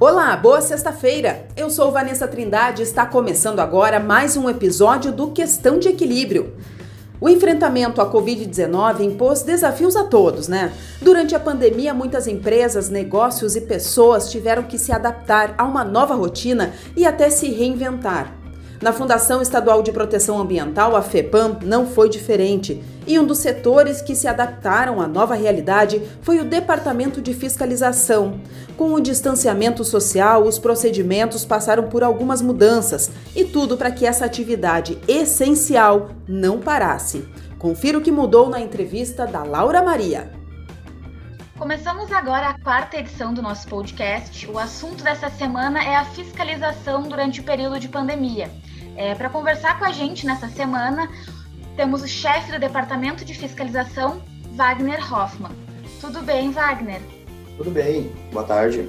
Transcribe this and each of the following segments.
Olá, boa sexta-feira. Eu sou Vanessa Trindade e está começando agora mais um episódio do Questão de Equilíbrio. O enfrentamento à Covid-19 impôs desafios a todos, né? Durante a pandemia, muitas empresas, negócios e pessoas tiveram que se adaptar a uma nova rotina e até se reinventar. Na Fundação Estadual de Proteção Ambiental, a FEPAM, não foi diferente. E um dos setores que se adaptaram à nova realidade foi o Departamento de Fiscalização. Com o distanciamento social, os procedimentos passaram por algumas mudanças e tudo para que essa atividade essencial não parasse. Confira o que mudou na entrevista da Laura Maria. Começamos agora a quarta edição do nosso podcast. O assunto dessa semana é a fiscalização durante o período de pandemia. É, Para conversar com a gente nessa semana, temos o chefe do Departamento de Fiscalização, Wagner Hoffman. Tudo bem, Wagner? Tudo bem, boa tarde.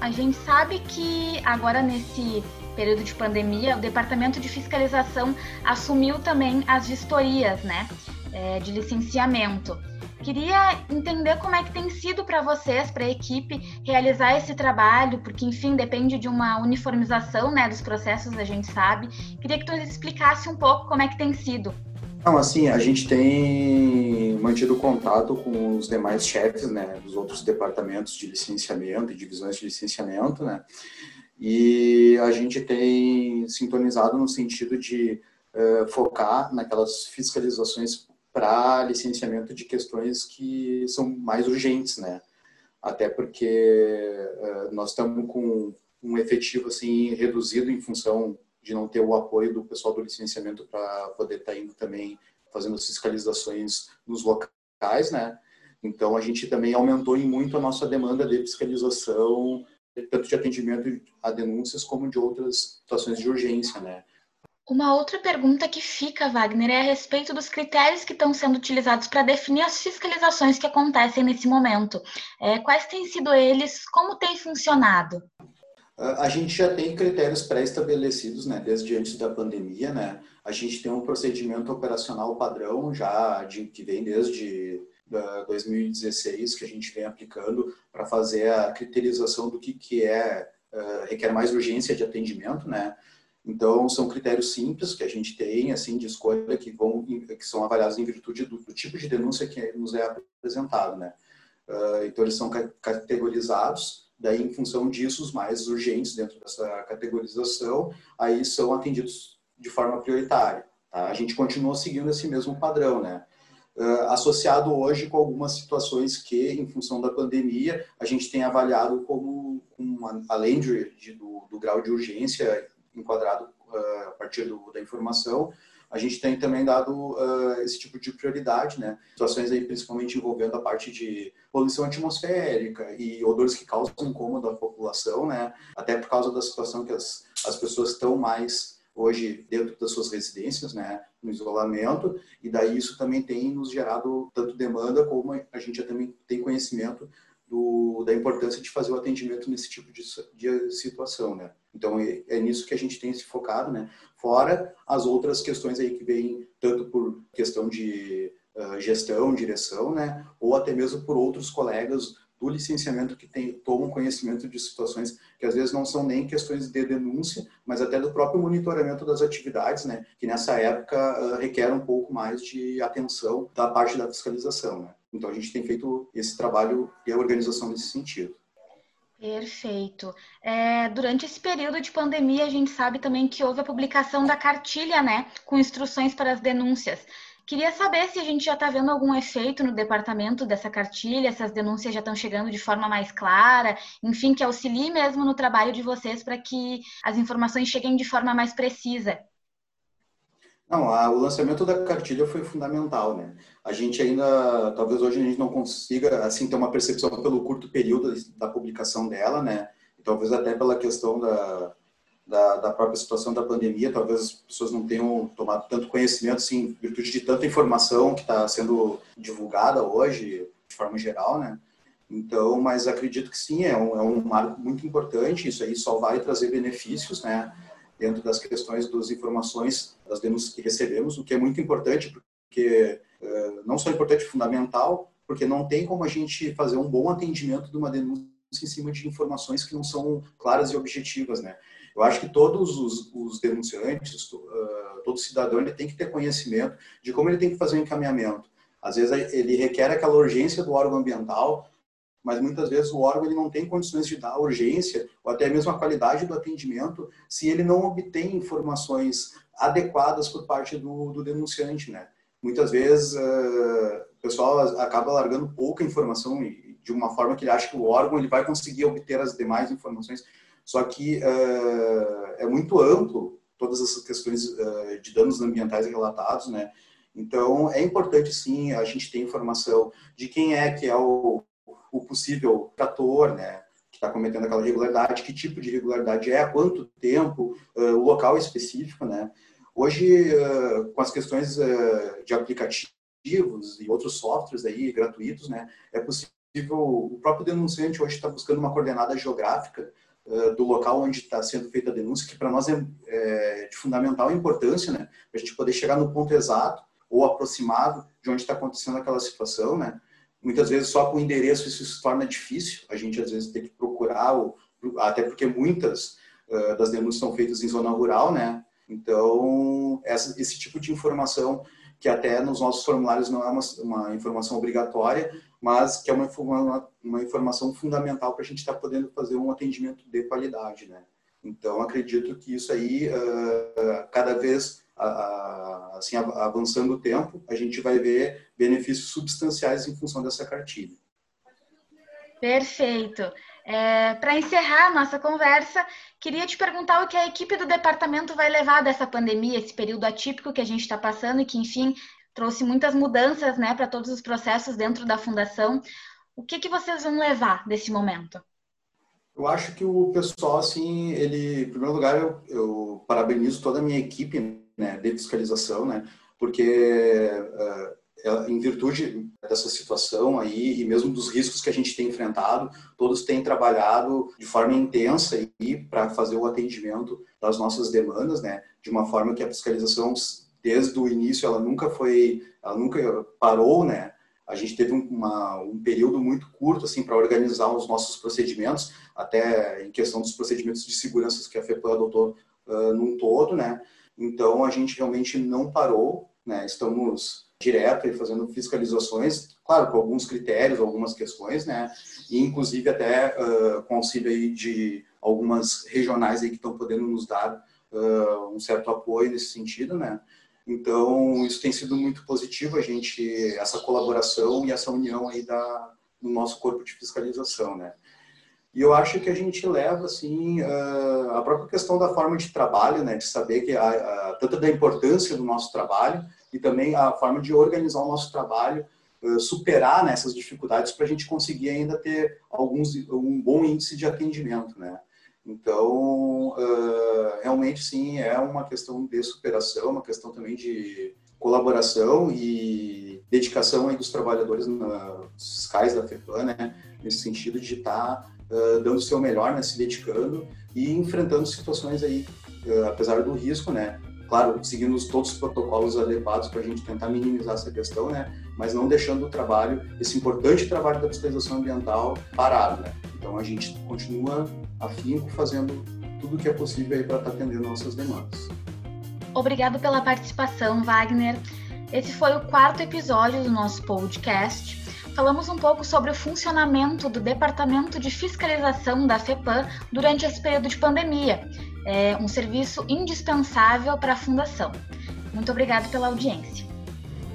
A gente sabe que agora nesse período de pandemia, o Departamento de Fiscalização assumiu também as vistorias, né, é, de licenciamento. Queria entender como é que tem sido para vocês, para a equipe, realizar esse trabalho, porque, enfim, depende de uma uniformização né, dos processos, a gente sabe. Queria que tu explicasse um pouco como é que tem sido. Não, assim, a gente tem mantido contato com os demais chefes, né, dos outros departamentos de licenciamento e divisões de licenciamento, né, e a gente tem sintonizado no sentido de uh, focar naquelas fiscalizações para licenciamento de questões que são mais urgentes, né? Até porque uh, nós estamos com um efetivo assim reduzido em função de não ter o apoio do pessoal do licenciamento para poder estar tá indo também fazendo fiscalizações nos locais, né? Então a gente também aumentou em muito a nossa demanda de fiscalização, tanto de atendimento a denúncias como de outras situações de urgência, né? Uma outra pergunta que fica, Wagner, é a respeito dos critérios que estão sendo utilizados para definir as fiscalizações que acontecem nesse momento. É, quais têm sido eles? Como tem funcionado? A gente já tem critérios pré-estabelecidos, né, desde antes da pandemia, né? A gente tem um procedimento operacional padrão já de, que vem desde 2016 que a gente vem aplicando para fazer a criterização do que que é uh, requer mais urgência de atendimento, né? Então, são critérios simples que a gente tem, assim, de escolha, que, vão, que são avaliados em virtude do, do tipo de denúncia que nos é apresentado, né? Uh, então, eles são categorizados, daí, em função disso, os mais urgentes dentro dessa categorização, aí são atendidos de forma prioritária. Tá? A gente continua seguindo esse mesmo padrão, né? Uh, associado hoje com algumas situações que, em função da pandemia, a gente tem avaliado como, uma, além de, de do, do grau de urgência enquadrado uh, a partir do, da informação, a gente tem também dado uh, esse tipo de prioridade, né? Situações aí principalmente envolvendo a parte de poluição atmosférica e odores que causam incômodo à população, né? Até por causa da situação que as, as pessoas estão mais hoje dentro das suas residências, né, no isolamento, e daí isso também tem nos gerado tanto demanda como a gente também tem conhecimento do, da importância de fazer o atendimento nesse tipo de, de situação, né. Então é, é, nisso que a gente tem se focado, né? Fora as outras questões aí que vêm tanto por questão de uh, gestão, direção, né? Ou até mesmo por outros colegas do licenciamento que tem, tomam conhecimento de situações que às vezes não são nem questões de denúncia, mas até do próprio monitoramento das atividades, né? Que nessa época uh, requer um pouco mais de atenção da parte da fiscalização, né? Então a gente tem feito esse trabalho e a organização nesse sentido. Perfeito. É, durante esse período de pandemia, a gente sabe também que houve a publicação da cartilha, né, com instruções para as denúncias. Queria saber se a gente já está vendo algum efeito no departamento dessa cartilha, se as denúncias já estão chegando de forma mais clara, enfim, que auxilie mesmo no trabalho de vocês para que as informações cheguem de forma mais precisa. Não, a, o lançamento da cartilha foi fundamental, né? A gente ainda, talvez hoje a gente não consiga, assim, ter uma percepção pelo curto período da publicação dela, né? E talvez até pela questão da, da, da, própria situação da pandemia, talvez as pessoas não tenham tomado tanto conhecimento, assim, em virtude de tanta informação que está sendo divulgada hoje, de forma geral, né? Então, mas acredito que sim, é um, é um marco muito importante, isso aí só vai trazer benefícios, né? Dentro das questões das informações, das denúncias que recebemos, o que é muito importante, porque uh, não só importante, fundamental, porque não tem como a gente fazer um bom atendimento de uma denúncia em cima de informações que não são claras e objetivas, né? Eu acho que todos os, os denunciantes, uh, todo cidadão, ele tem que ter conhecimento de como ele tem que fazer o um encaminhamento. Às vezes ele requer aquela urgência do órgão ambiental, mas muitas vezes o órgão ele não tem condições de dar urgência ou até mesmo a qualidade do atendimento se ele não obtém informações adequadas por parte do, do denunciante, né? Muitas vezes uh, o pessoal acaba largando pouca informação de uma forma que ele acha que o órgão ele vai conseguir obter as demais informações, só que uh, é muito amplo todas essas questões uh, de danos ambientais relatados, né? Então é importante sim a gente ter informação de quem é que é o o possível ator, né, que está cometendo aquela irregularidade, que tipo de irregularidade é, quanto tempo, uh, o local específico, né. Hoje, uh, com as questões uh, de aplicativos e outros softwares aí gratuitos, né, é possível, o próprio denunciante hoje está buscando uma coordenada geográfica do local onde está sendo feita a denúncia, que para nós é, é, de fundamental importância, né, para a gente poder chegar no ponto exato ou aproximado de onde está acontecendo aquela situação, né, Muitas vezes só com o endereço isso se torna difícil. A gente às vezes tem que procurar, até porque muitas das denúncias são feitas em zona rural, né? Então, essa, esse tipo de informação, que até nos nossos formulários não é uma, uma informação obrigatória, mas que é uma, uma, uma informação fundamental para a gente estar tá podendo fazer um atendimento de qualidade, né? Então, acredito que isso aí, uh, cada vez assim, avançando o tempo, a gente vai ver benefícios substanciais em função dessa cartilha. Perfeito. É, Para encerrar a nossa conversa, queria te perguntar o que a equipe do departamento vai levar dessa pandemia, esse período atípico que a gente está passando e que, enfim, trouxe muitas mudanças né, para todos os processos dentro da fundação. O que, que vocês vão levar desse momento? Eu acho que o pessoal, assim, ele, em primeiro lugar, eu, eu parabenizo toda a minha equipe né, de fiscalização, né, porque uh, em virtude dessa situação aí e mesmo dos riscos que a gente tem enfrentado, todos têm trabalhado de forma intensa aí para fazer o atendimento das nossas demandas, né, de uma forma que a fiscalização desde o início ela nunca foi, ela nunca parou, né, a gente teve uma, um período muito curto assim para organizar os nossos procedimentos, até em questão dos procedimentos de segurança que a FEPAM adotou uh, num todo, né? Então, a gente realmente não parou, né? estamos direto aí fazendo fiscalizações, claro, com alguns critérios, algumas questões, né? E, inclusive, até uh, com auxílio aí de algumas regionais aí que estão podendo nos dar uh, um certo apoio nesse sentido, né? Então, isso tem sido muito positivo, a gente, essa colaboração e essa união aí da, do nosso corpo de fiscalização, né? E eu acho que a gente leva, assim, a própria questão da forma de trabalho, né? De saber que a, a, tanto da importância do nosso trabalho e também a forma de organizar o nosso trabalho, superar nessas né, dificuldades para a gente conseguir ainda ter alguns um bom índice de atendimento, né? Então, realmente, sim, é uma questão de superação, uma questão também de colaboração e dedicação aí dos trabalhadores nos fiscais da FEPAM, né? Nesse sentido de estar tá uh, dando o seu melhor, né, se dedicando e enfrentando situações aí, uh, apesar do risco, né, claro, seguindo todos os protocolos adequados para a gente tentar minimizar essa questão, né, mas não deixando o trabalho, esse importante trabalho da fiscalização ambiental parado, né. Então a gente continua afinco fazendo tudo o que é possível aí para estar tá atendendo nossas demandas. Obrigado pela participação, Wagner. Esse foi o quarto episódio do nosso podcast falamos um pouco sobre o funcionamento do Departamento de Fiscalização da FEPAM durante esse período de pandemia, é um serviço indispensável para a Fundação. Muito obrigada pela audiência.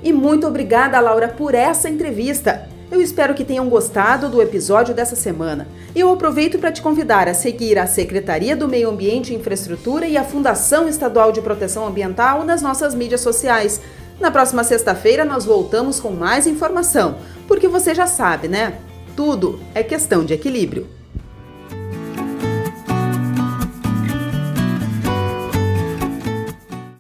E muito obrigada, Laura, por essa entrevista. Eu espero que tenham gostado do episódio dessa semana. Eu aproveito para te convidar a seguir a Secretaria do Meio Ambiente e Infraestrutura e a Fundação Estadual de Proteção Ambiental nas nossas mídias sociais. Na próxima sexta-feira nós voltamos com mais informação, porque você já sabe, né? Tudo é questão de equilíbrio.